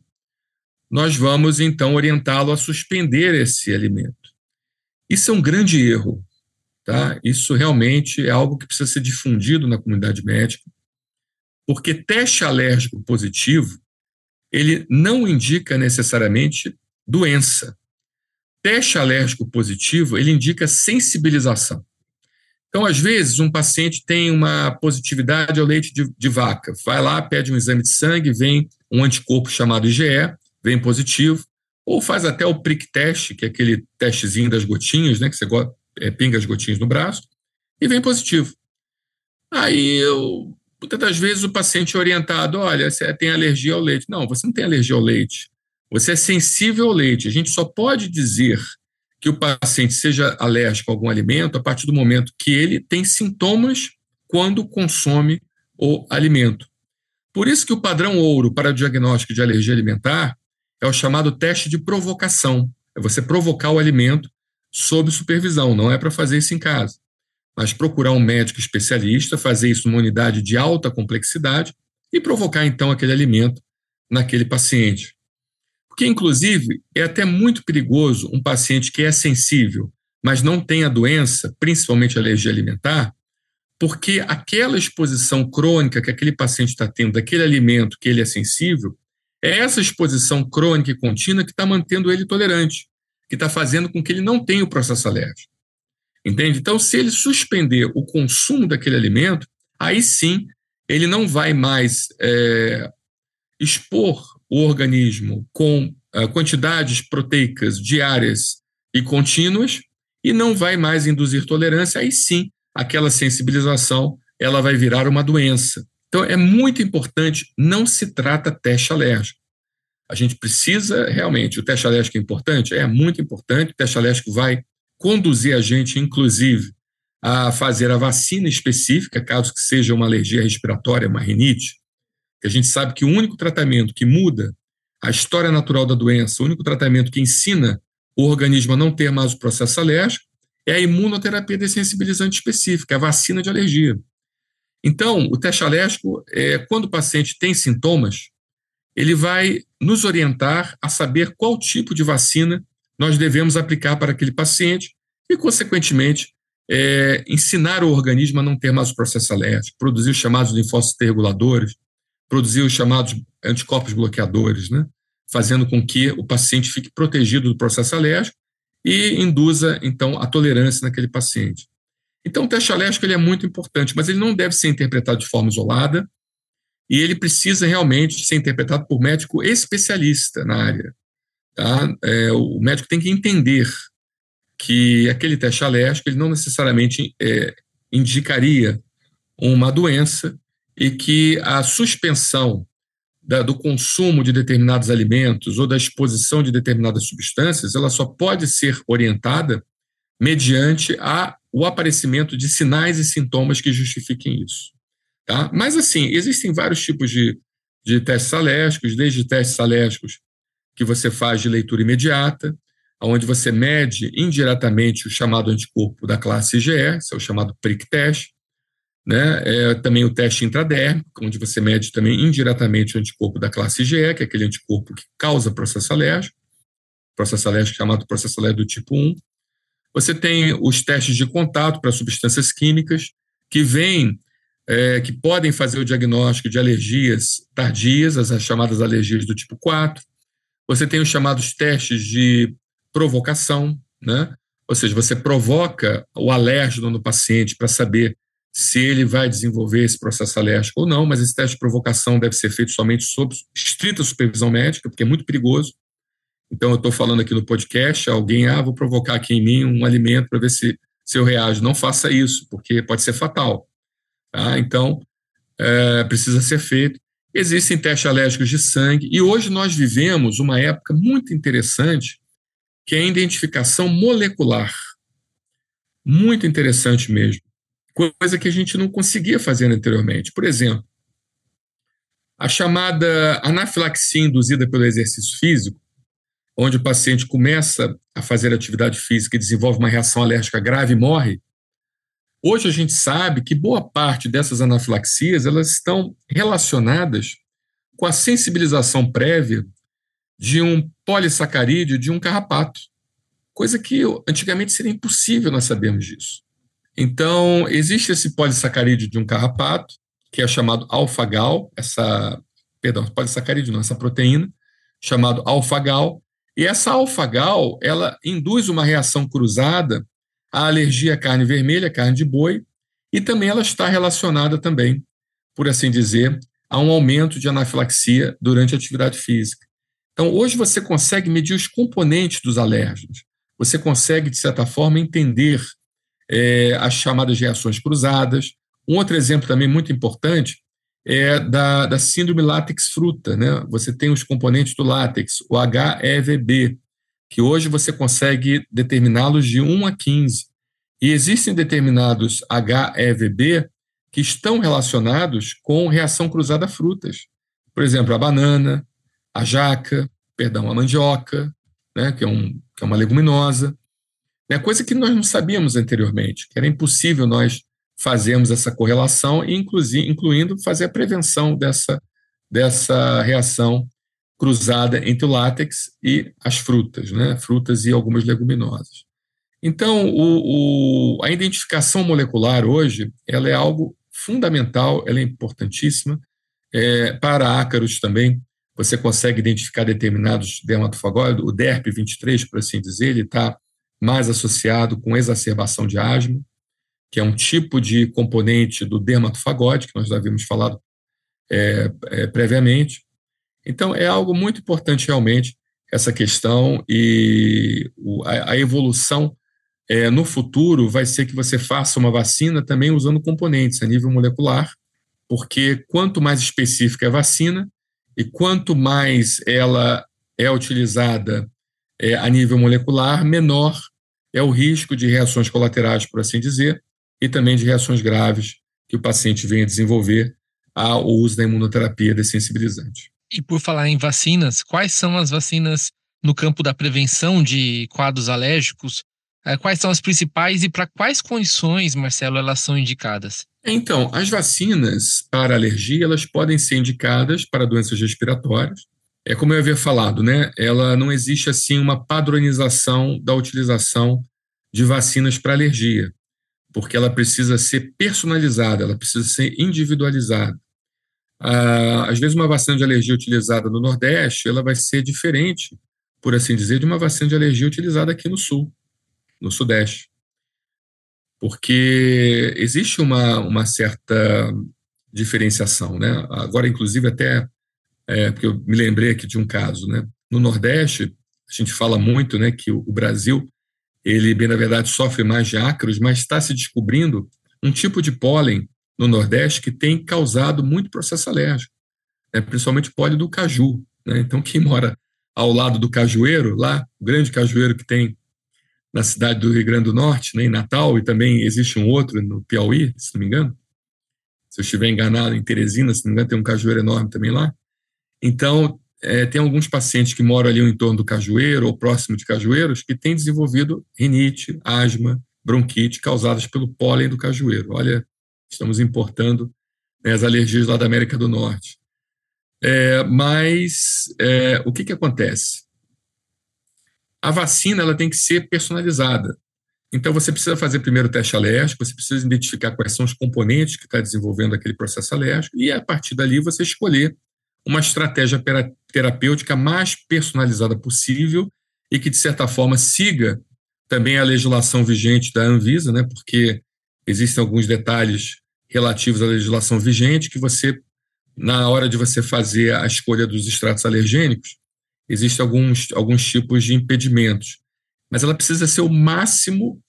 nós vamos então orientá-lo a suspender esse alimento. Isso é um grande erro. Tá? Isso realmente é algo que precisa ser difundido na comunidade médica, porque teste alérgico positivo ele não indica necessariamente doença. Teste alérgico positivo ele indica sensibilização. Então, às vezes, um paciente tem uma positividade ao leite de, de, vaca, vai lá, pede um exame de sangue, vem um anticorpo chamado IgE, vem positivo, ou faz até o prick teste, que é aquele testezinho das gotinhas, né, que você é, pinga as gotinhas no braço, e vem positivo. Aí, eu, muitas das vezes, o paciente é orientado: olha, você tem alergia ao leite. Não, você não tem alergia ao leite. Você é sensível ao leite. A gente só pode dizer que o paciente seja alérgico a algum alimento a partir do momento que ele tem sintomas quando consome o alimento. Por isso que o padrão ouro para o diagnóstico de alergia alimentar é o chamado teste de provocação. É você provocar o alimento sob supervisão, não é para fazer isso em casa. Mas procurar um médico especialista, fazer isso numa unidade de alta complexidade e provocar então aquele alimento naquele paciente. Porque, inclusive, é até muito perigoso um paciente que é sensível, mas não tem a doença, principalmente alergia alimentar, porque aquela exposição crônica que aquele paciente está tendo daquele alimento que ele é sensível, é essa exposição crônica e contínua que está mantendo ele tolerante que está fazendo com que ele não tenha o processo alérgico. Entende? Então, se ele suspender o consumo daquele alimento, aí sim ele não vai mais é, expor o organismo com é, quantidades proteicas diárias e contínuas e não vai mais induzir tolerância, aí sim aquela sensibilização ela vai virar uma doença. Então é muito importante, não se trata teste alérgico. A gente precisa realmente, o teste alérgico é importante? É muito importante, o teste alérgico vai conduzir a gente, inclusive, a fazer a vacina específica, caso que seja uma alergia respiratória, uma rinite, que a gente sabe que o único tratamento que muda a história natural da doença, o único tratamento que ensina o organismo a não ter mais o processo alérgico, é a imunoterapia dessensibilizante específica, a vacina de alergia. Então, o teste alérgico, é, quando o paciente tem sintomas, ele vai nos orientar a saber qual tipo de vacina nós devemos aplicar para aquele paciente e, consequentemente, é, ensinar o organismo a não ter mais o processo alérgico, produzir os chamados linfócitos reguladores, produzir os chamados anticorpos bloqueadores, né? fazendo com que o paciente fique protegido do processo alérgico e induza, então, a tolerância naquele paciente. Então, o teste alérgico ele é muito importante, mas ele não deve ser interpretado de forma isolada, e ele precisa realmente ser interpretado por médico especialista na área. Tá? É, o médico tem que entender que aquele teste alérgico ele não necessariamente é, indicaria uma doença e que a suspensão da, do consumo de determinados alimentos ou da exposição de determinadas substâncias ela só pode ser orientada mediante a o aparecimento de sinais e sintomas que justifiquem isso. Tá? Mas, assim, existem vários tipos de, de testes alérgicos, desde testes alérgicos que você faz de leitura imediata, onde você mede indiretamente o chamado anticorpo da classe IgE, esse é o chamado prick test, né? É, também o teste intradérmico, onde você mede também indiretamente o anticorpo da classe IgE, que é aquele anticorpo que causa processo alérgico, processo alérgico chamado processo alérgico do tipo 1. Você tem os testes de contato para substâncias químicas, que vêm, é, que podem fazer o diagnóstico de alergias tardias, as chamadas alergias do tipo 4. Você tem os chamados testes de provocação, né? ou seja, você provoca o alérgeno no paciente para saber se ele vai desenvolver esse processo alérgico ou não, mas esse teste de provocação deve ser feito somente sob estrita supervisão médica, porque é muito perigoso. Então, eu estou falando aqui no podcast, alguém, ah, vou provocar aqui em mim um alimento para ver se, se eu reajo. Não faça isso, porque pode ser fatal. Tá? Então, é, precisa ser feito. Existem testes alérgicos de sangue, e hoje nós vivemos uma época muito interessante, que é a identificação molecular. Muito interessante mesmo. Coisa que a gente não conseguia fazer anteriormente. Por exemplo, a chamada anafilaxia induzida pelo exercício físico, onde o paciente começa a fazer atividade física e desenvolve uma reação alérgica grave e morre, hoje a gente sabe que boa parte dessas anafilaxias elas estão relacionadas com a sensibilização prévia de um polissacarídeo de um carrapato, coisa que antigamente seria impossível nós sabermos disso. Então, existe esse polissacarídeo de um carrapato, que é chamado alfagal, essa, perdão, polissacarídeo não, essa proteína, chamado alfagal, e essa alfagal, ela induz uma reação cruzada à alergia à carne vermelha, carne de boi, e também ela está relacionada também, por assim dizer, a um aumento de anafilaxia durante a atividade física. Então, hoje você consegue medir os componentes dos alérgenos. Você consegue, de certa forma, entender é, as chamadas reações cruzadas. Um outro exemplo também muito importante é da, da síndrome látex fruta. Né? Você tem os componentes do látex, o HEVB, que hoje você consegue determiná-los de 1 a 15. E existem determinados HEVB que estão relacionados com reação cruzada a frutas. Por exemplo, a banana, a jaca, perdão, a mandioca, né, que, é um, que é uma leguminosa. É coisa que nós não sabíamos anteriormente, que era impossível nós fazermos essa correlação, incluindo fazer a prevenção dessa, dessa reação cruzada entre o látex e as frutas, né? frutas e algumas leguminosas. Então, o, o, a identificação molecular hoje ela é algo fundamental, ela é importantíssima. É, para ácaros também, você consegue identificar determinados dermatofagóides, o DERP23, por assim dizer, ele está mais associado com exacerbação de asma, que é um tipo de componente do dermatofagóide, que nós já havíamos falado é, é, previamente. Então, é algo muito importante realmente essa questão e o, a, a, evolução é, no futuro vai ser que você faça uma vacina também usando componentes a nível molecular, porque quanto mais específica é a vacina e quanto mais ela é utilizada é, a nível molecular, menor é o risco de reações colaterais, por assim dizer, e também de reações graves que o paciente venha desenvolver ao uso da imunoterapia dessensibilizante. E por falar em vacinas, quais são as vacinas no campo da prevenção de quadros alérgicos? É, quais são as principais e para quais condições, Marcelo, elas são indicadas? Então, as vacinas para alergia, elas podem ser indicadas para doenças respiratórias, é como eu havia falado, né? Ela não existe assim uma padronização da utilização de vacinas para alergia, porque ela precisa ser personalizada, ela precisa ser individualizada. Às vezes uma vacina de alergia utilizada no Nordeste, ela vai ser diferente, por assim dizer, de uma vacina de alergia utilizada aqui no Sul, no Sudeste, porque existe uma, uma certa diferenciação, né? Agora, inclusive, até é, porque eu me lembrei aqui de um caso, né? No Nordeste, a gente fala muito, né, que o Brasil, ele, bem na verdade, sofre mais de ácaros, mas está se descobrindo um tipo de pólen no Nordeste que tem causado muito processo alérgico, né, principalmente pólen do caju. Né? Então, quem mora ao lado do cajueiro, lá, o grande cajueiro que tem na cidade do Rio Grande do Norte, né, em Natal, e também existe um outro no Piauí, se não me engano. Se eu estiver enganado, em Teresina, se não me engano, tem um cajueiro enorme também lá. Então, é, tem alguns pacientes que moram ali em torno do cajueiro ou próximo de cajueiros que têm desenvolvido rinite, asma, bronquite causadas pelo pólen do cajueiro. Olha, estamos importando né, as alergias lá da América do Norte. É, mas é, o que, que acontece? A vacina ela tem que ser personalizada. Então, você precisa fazer primeiro o teste alérgico, você precisa identificar quais são os componentes que está desenvolvendo aquele processo alérgico, e a partir dali você escolher uma estratégia terapêutica mais personalizada possível e que, de certa forma, siga também a legislação vigente da Anvisa, né, porque existem alguns detalhes relativos à legislação vigente que você, na hora de você fazer a escolha dos extratos alergênicos, existem alguns, alguns tipos de impedimentos. Mas ela precisa ser o máximo,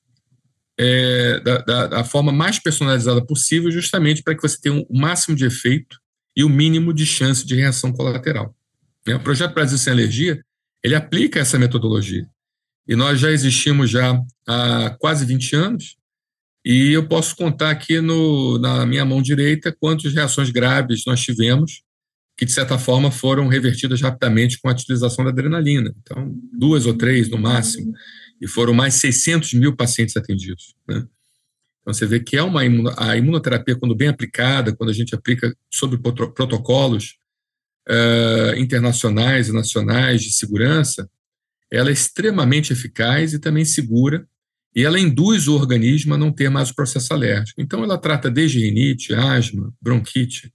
é, da, da, da, forma mais personalizada possível, justamente para que você tenha o máximo de efeito e o mínimo de chance de reação colateral. Né, o Projeto Brasil Sem Alergia, ele aplica essa metodologia. E nós já existimos já há quase 20 anos, e eu posso contar aqui no, na minha mão direita quantas reações graves nós tivemos, que de certa forma foram revertidas rapidamente com a utilização da adrenalina. Então, duas ou três no máximo, e foram mais 600 mil pacientes atendidos. Né? Então, você vê que é uma a imunoterapia, quando bem aplicada, quando a gente aplica sobre protocolos uh, internacionais e nacionais de segurança, ela é extremamente eficaz e também segura, e ela induz o organismo a não ter mais o processo alérgico. Então, ela trata desde rinite, asma, bronquite,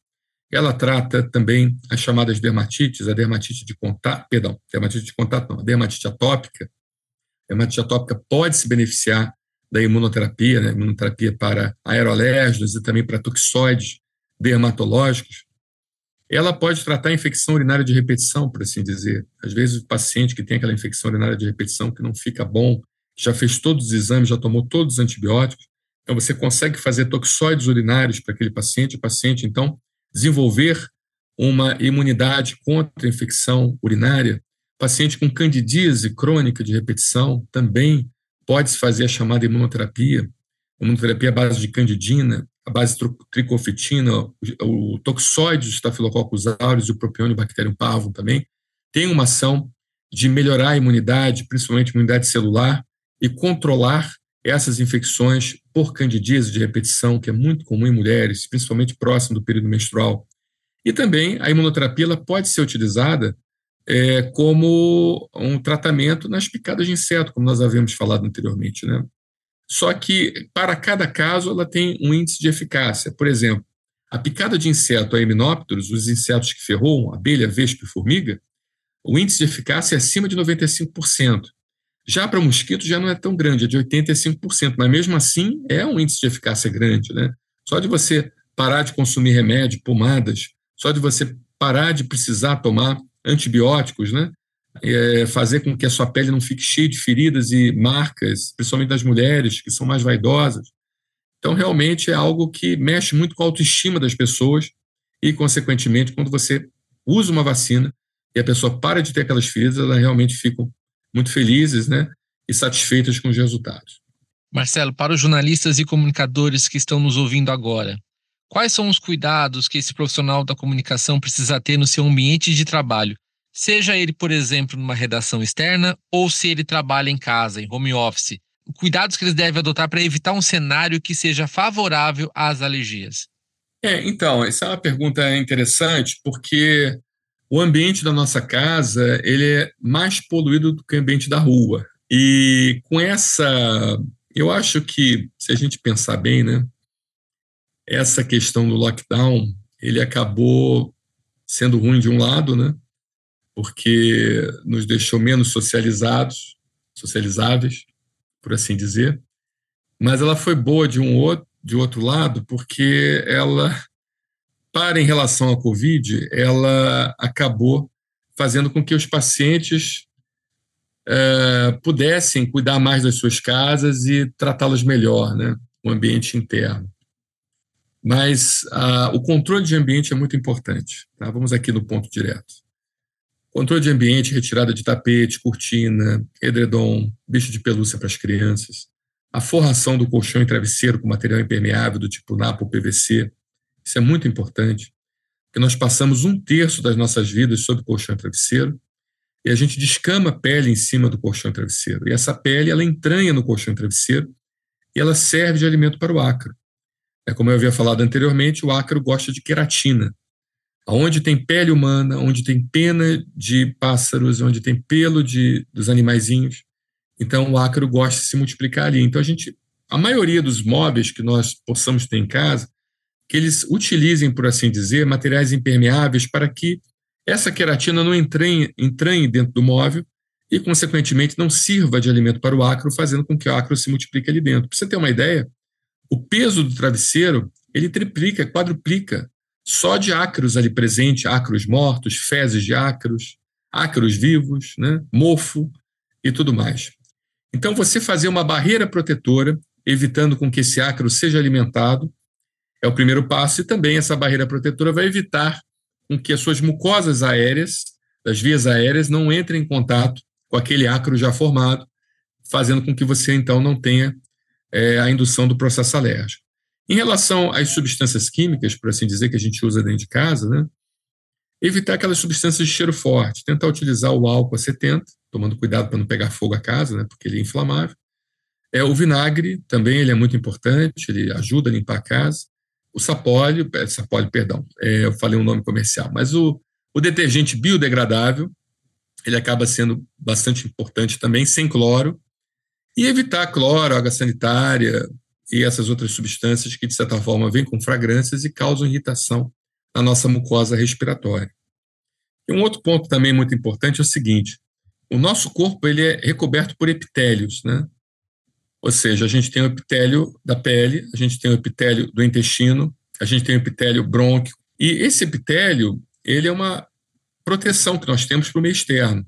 ela trata também as chamadas dermatites, a dermatite de contato, perdão, dermatite de contato não, a dermatite atópica. A dermatite atópica pode se beneficiar da imunoterapia, né, imunoterapia para aeroalérgenos e também para toxoides dermatológicos ela pode tratar a infecção urinária de repetição, por assim dizer. Às vezes o paciente que tem aquela infecção urinária de repetição que não fica bom, já fez todos os exames, já tomou todos os antibióticos, então você consegue fazer toxoides urinários para aquele paciente, o paciente então desenvolver uma imunidade contra a infecção urinária. Paciente com candidíase crônica de repetição também pode-se fazer a chamada imunoterapia, imunoterapia à base de candidina, a base tricofetina, o, toxoide de Staphylococcus aureus e o propiônio Bacterium parvum também, tem uma ação de melhorar a imunidade, principalmente a imunidade celular, e controlar essas infecções por candidíase de repetição, que é muito comum em mulheres, principalmente próximo do período menstrual. E também a imunoterapia pode ser utilizada é, como um tratamento nas picadas de inseto, como nós havíamos falado anteriormente. Né? Só que, para cada caso, ela tem um índice de eficácia. Por exemplo, a picada de inseto a Hymenopterus, os insetos que ferroam, abelha, vespa e formiga, o índice de eficácia é acima de 95%. Já para mosquito já não é tão grande, é de 85%, mas mesmo assim é um índice de eficácia grande. Né? Só de você parar de consumir remédio, pomadas, só de você parar de precisar tomar antibióticos, né? é, fazer com que a sua pele não fique cheia de feridas e marcas, principalmente das mulheres, que são mais vaidosas. Então, realmente é algo que mexe muito com a autoestima das pessoas e, consequentemente, quando você usa uma vacina e a pessoa para de ter aquelas feridas, elas realmente ficam muito felizes né, e satisfeitas com os resultados. Marcelo, para os jornalistas e comunicadores que estão nos ouvindo agora, quais são os cuidados que esse profissional da comunicação precisa ter no seu ambiente de trabalho seja ele, por exemplo, numa redação externa ou se ele trabalha em casa, em home office. Cuidados que eles devem adotar para evitar um cenário que seja favorável às alergias. É, então, essa é uma pergunta interessante, porque o ambiente da nossa casa ele é mais poluído do que o ambiente da rua. E com essa, eu acho que, se a gente pensar bem, né, essa questão do lockdown, ele acabou sendo ruim de um lado, né, porque nos deixou menos socializados, socializáveis, por assim dizer. Mas ela foi boa de um outro, de outro lado, porque ela, para em relação à Covid, ela acabou fazendo com que os pacientes é, pudessem cuidar mais das suas casas e tratá-las melhor, né, o ambiente interno. Mas a, o controle de ambiente é muito importante. Tá? Vamos aqui no ponto direto. Controle de ambiente, retirada de tapete, cortina, edredom, bicho de pelúcia para as crianças. A forração do colchão e travesseiro com material impermeável do tipo NAPO PVC. Isso é muito importante, porque nós passamos um terço das nossas vidas sob colchão e travesseiro e a gente descama a pele em cima do colchão e travesseiro. E essa pele, ela entranha no colchão e travesseiro e ela serve de alimento para o ácaro. É como eu havia falado anteriormente, o ácaro gosta de queratina. Onde tem pele humana, onde tem pena de pássaros, onde tem pelo de, dos animaizinhos. Então, o ácaro gosta de se multiplicar ali. Então, a gente, a maioria dos móveis que nós possamos ter em casa, que eles utilizem, por assim dizer, materiais impermeáveis para que essa queratina não entranhe, entranhe dentro do móvel e, consequentemente, não sirva de alimento para o ácaro, fazendo com que o ácaro se multiplique ali dentro. Para você ter uma ideia, o peso do travesseiro ele triplica, quadruplica só de ácaros ali presente, ácaros mortos, fezes de ácaros, ácaros vivos, né, mofo e tudo mais. Então, você fazer uma barreira protetora, evitando com que esse ácaro seja alimentado, é o primeiro passo, e também essa barreira protetora vai evitar com que as suas mucosas aéreas, das vias aéreas, não entrem em contato com aquele ácaro já formado, fazendo com que você, então, não tenha é, a indução do processo alérgico. Em relação às substâncias químicas, por assim dizer, que a gente usa dentro de casa, né? evitar aquelas substâncias de cheiro forte, tentar utilizar o álcool a 70, tomando cuidado para não pegar fogo a casa, né? porque ele é inflamável. É, o vinagre também ele é muito importante, ele ajuda a limpar a casa. O sapólio, é, sapólio, perdão, é, eu falei um nome comercial, mas o, o detergente biodegradável, ele acaba sendo bastante importante também, sem cloro, e evitar cloro, água sanitária, e essas outras substâncias que, de certa forma, vêm com fragrâncias e causam irritação na nossa mucosa respiratória. E um outro ponto também muito importante é o seguinte: o nosso corpo ele é recoberto por epitélios, né? Ou seja, a gente tem o epitélio da pele, a gente tem o epitélio do intestino, a gente tem o epitélio brônquio, e esse epitélio ele é uma proteção que nós temos para o meio externo.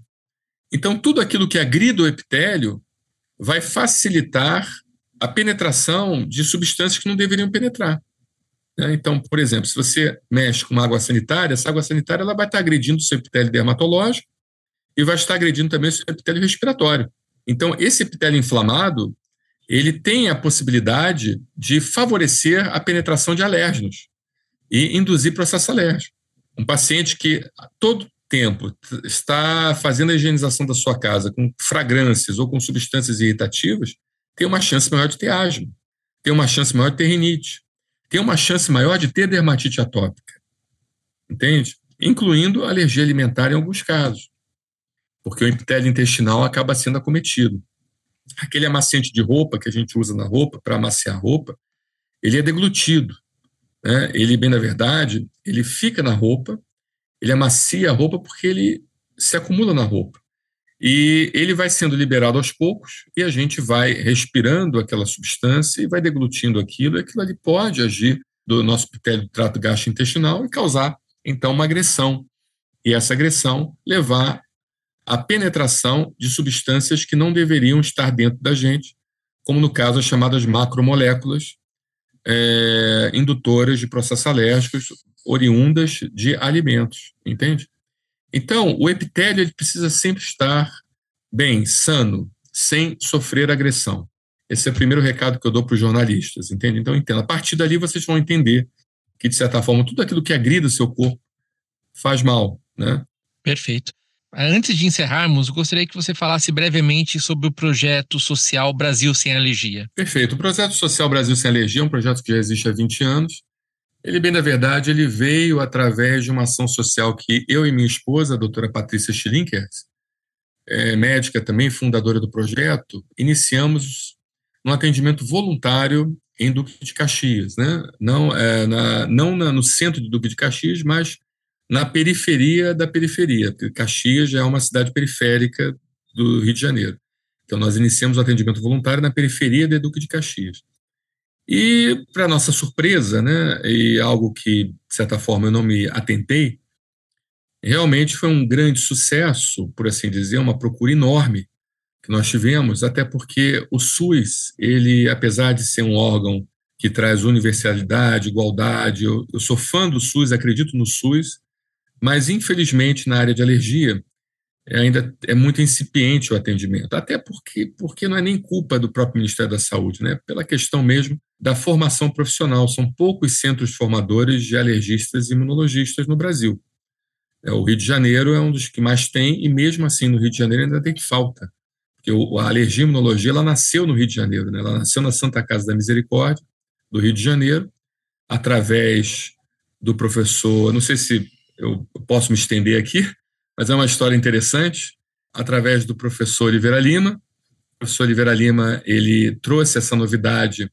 Então, tudo aquilo que agrida o epitélio vai facilitar a penetração de substâncias que não deveriam penetrar. Né? Então, por exemplo, se você mexe com uma água sanitária, essa água sanitária ela vai estar agredindo o seu epitélio dermatológico e vai estar agredindo também o seu epitélio respiratório. Então, esse epitélio inflamado, ele tem a possibilidade de favorecer a penetração de alérgenos e induzir processo alérgico. Um paciente que a todo tempo está fazendo a higienização da sua casa com fragrâncias ou com substâncias irritativas, tem uma chance maior de ter asma, tem uma chance maior de ter rinite, tem uma chance maior de ter dermatite atópica. Entende? Incluindo alergia alimentar em alguns casos, porque o epitélio intestinal acaba sendo acometido. Aquele amaciante de roupa que a gente usa na roupa para amaciar a roupa, ele é deglutido. Né? Ele, bem na verdade, ele fica na roupa, ele amacia a roupa porque ele se acumula na roupa. E ele vai sendo liberado aos poucos e a gente vai respirando aquela substância e vai deglutindo aquilo, e aquilo ali pode agir do nosso epitélio do trato gastrointestinal e causar, então, uma agressão. E essa agressão levar à penetração de substâncias que não deveriam estar dentro da gente, como no caso as chamadas macromoléculas é, indutoras de processos alérgicos oriundas de alimentos, entende? Então, o epitélio ele precisa sempre estar bem, sano, sem sofrer agressão. Esse é o primeiro recado que eu dou para os jornalistas, entende? Então, entenda. A partir dali, vocês vão entender que, de certa forma, tudo aquilo que agrida o seu corpo faz mal, né? Perfeito. Antes de encerrarmos, gostaria que você falasse brevemente sobre o projeto social Brasil Sem Alergia. Perfeito. O projeto social Brasil Sem Alergia é um projeto que já existe há 20 anos ele, bem na verdade, ele veio através de uma ação social que eu e minha esposa, a doutora Patrícia Schlinkers, é, médica também, fundadora do projeto, iniciamos um atendimento voluntário em Duque de Caxias, né? não, é, na, não na, no centro de Duque de Caxias, mas na periferia da periferia, porque Caxias já é uma cidade periférica do Rio de Janeiro. Então, nós iniciamos o atendimento voluntário na periferia de Duque de Caxias. E, para nossa surpresa, né, e algo que, de certa forma, eu não me atentei, realmente foi um grande sucesso, por assim dizer, uma procura enorme que nós tivemos, até porque o SUS, ele, apesar de ser um órgão que traz universalidade, igualdade, eu, eu sou fã do SUS, acredito no SUS, mas, infelizmente, na área de alergia, ainda é muito incipiente o atendimento, até porque, porque não é nem culpa do próprio Ministério da Saúde, né? pela questão mesmo da formação profissional. São poucos centros formadores de alergistas e imunologistas no Brasil. É, o Rio de Janeiro é um dos que mais tem, e mesmo assim no Rio de Janeiro ainda tem que falta. Porque a alergia e imunologia ela nasceu no Rio de Janeiro, né? ela nasceu na Santa Casa da Misericórdia, do Rio de Janeiro, através do professor, não sei se eu posso me estender aqui, mas é uma história interessante, através do professor Oliveira Lima. O professor Oliveira Lima ele trouxe essa novidade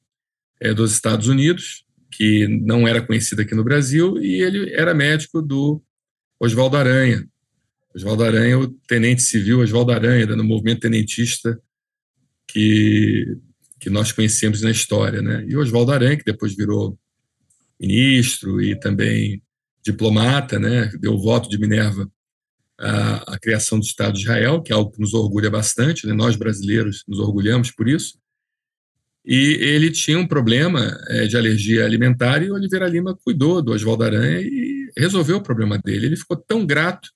é, dos Estados Unidos, que não era conhecida aqui no Brasil, e ele era médico do Oswaldo Aranha. Oswaldo Aranha, o tenente civil Oswaldo Aranha, no movimento tenentista que, que nós conhecemos na história. Né? E Oswaldo Aranha, que depois virou ministro e também diplomata, né? deu o voto de Minerva à, à, criação do Estado de Israel, que é algo que nos orgulha bastante, né? nós brasileiros nos orgulhamos por isso. E ele tinha um problema é, de alergia alimentar e Oliveira Lima cuidou do Oswaldo Aranha e resolveu o problema dele. Ele ficou tão grato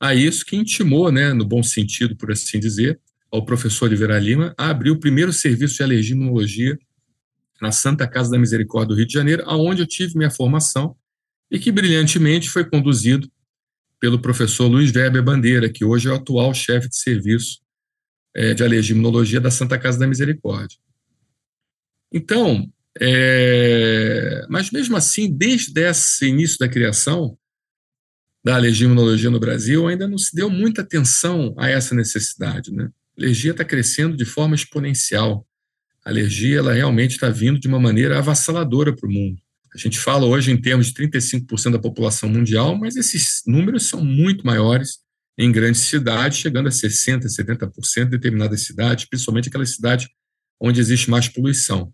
a isso que intimou, né, no bom sentido, por assim dizer, ao professor Oliveira Lima a abrir o primeiro serviço de alergia e imunologia na Santa Casa da Misericórdia do Rio de Janeiro, aonde eu tive minha formação e que brilhantemente foi conduzido pelo professor Luiz Weber Bandeira, que hoje é o atual chefe de serviço é, de alergia e imunologia da Santa Casa da Misericórdia. Então, é, mas mesmo assim, desde esse início da criação da alergia e imunologia no Brasil, ainda não se deu muita atenção a essa necessidade. Né? A alergia está crescendo de forma exponencial. A alergia ela realmente está vindo de uma maneira avassaladora para o mundo. A gente fala hoje em termos de 35% da população mundial, mas esses números são muito maiores em grandes cidades, chegando a 60%, 70% em determinadas cidades, principalmente aquelas cidades onde existe mais poluição.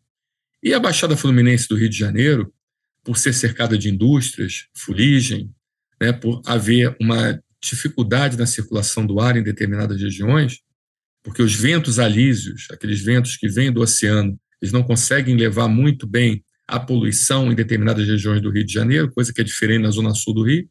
E a Baixada Fluminense do Rio de Janeiro, por ser cercada de indústrias, fuligem, né, por haver uma dificuldade na circulação do ar em determinadas regiões, porque os ventos alísios, aqueles ventos que vêm do oceano, eles não conseguem levar muito bem a poluição em determinadas regiões do Rio de Janeiro, coisa que é diferente na zona sul do Rio.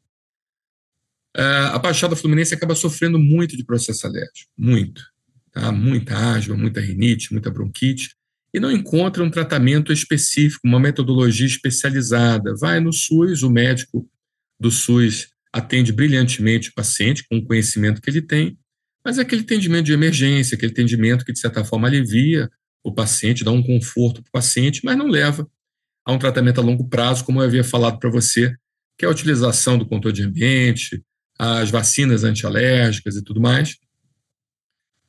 A Baixada Fluminense acaba sofrendo muito de processo alérgico, muito. Tá? Muita asma, muita rinite, muita bronquite, e não encontra um tratamento específico, uma metodologia especializada. Vai no SUS, o médico do SUS atende brilhantemente o paciente com o conhecimento que ele tem, mas é aquele atendimento de emergência, aquele atendimento que, de certa forma, alivia o paciente, dá um conforto para o paciente, mas não leva a um tratamento a longo prazo, como eu havia falado para você, que é a utilização do controle de ambiente, as vacinas antialérgicas e tudo mais,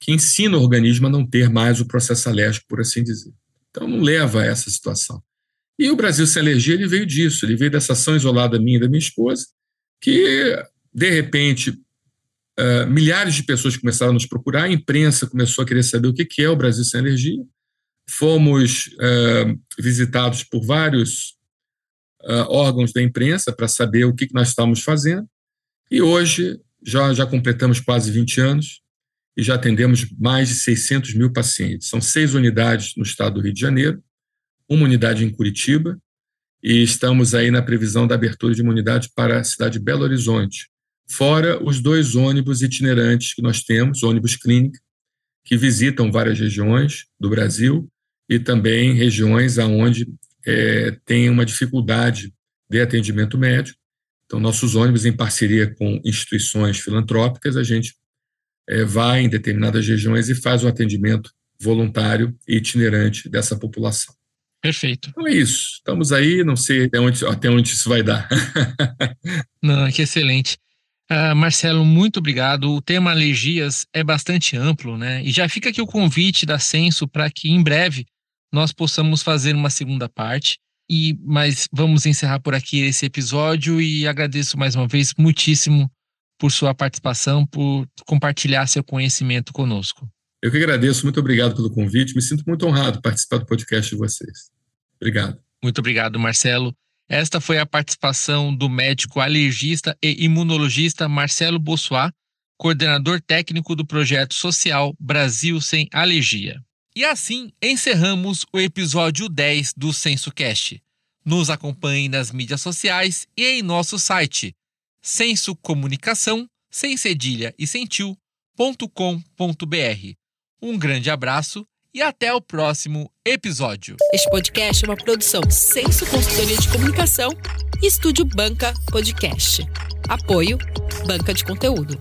que ensina o organismo a não ter mais o processo alérgico, por assim dizer. Então, não leva a essa situação. E o Brasil Sem Alergia, ele veio disso, ele veio dessa ação isolada minha e da minha esposa, que, de repente, uh, milhares de pessoas começaram a nos procurar, a imprensa começou a querer saber o que é o Brasil Sem Alergia, fomos uh, visitados por vários uh, órgãos da imprensa para saber o que, que nós estávamos fazendo, e hoje já, já completamos quase 20 anos, e já atendemos mais de 600 mil pacientes. São seis unidades no estado do Rio de Janeiro, uma unidade em Curitiba, e estamos aí na previsão da abertura de uma unidade para a cidade de Belo Horizonte, fora os dois ônibus itinerantes que nós temos, ônibus clínica, que visitam várias regiões do Brasil e também regiões aonde é, tem uma dificuldade de atendimento médico. Então, nossos ônibus, em parceria com instituições filantrópicas, a gente é, vai em determinadas regiões e faz o atendimento voluntário e itinerante dessa população. Perfeito. Então é isso. Estamos aí, não sei até onde, até onde isso vai dar. não, que excelente. Uh, Marcelo, muito obrigado. O tema alergias é bastante amplo, né? E já fica aqui o convite da Censo para que em breve nós possamos fazer uma segunda parte. E mas vamos encerrar por aqui esse episódio e agradeço mais uma vez muitíssimo por sua participação, por compartilhar seu conhecimento conosco. Eu que agradeço, muito obrigado pelo convite. Me sinto muito honrado participar do podcast de vocês. Obrigado. Muito obrigado, Marcelo. Esta foi a participação do médico alergista e imunologista Marcelo Bossoá, coordenador técnico do projeto social Brasil Sem Alergia. E assim encerramos o episódio 10 do SensoCast. Nos acompanhe nas mídias sociais e em nosso site Senso Comunicação, sem cedilha e tio, Um grande abraço e até o próximo episódio. Este podcast é uma produção Senso Consultoria de Comunicação e Estúdio Banca Podcast. Apoio Banca de Conteúdo.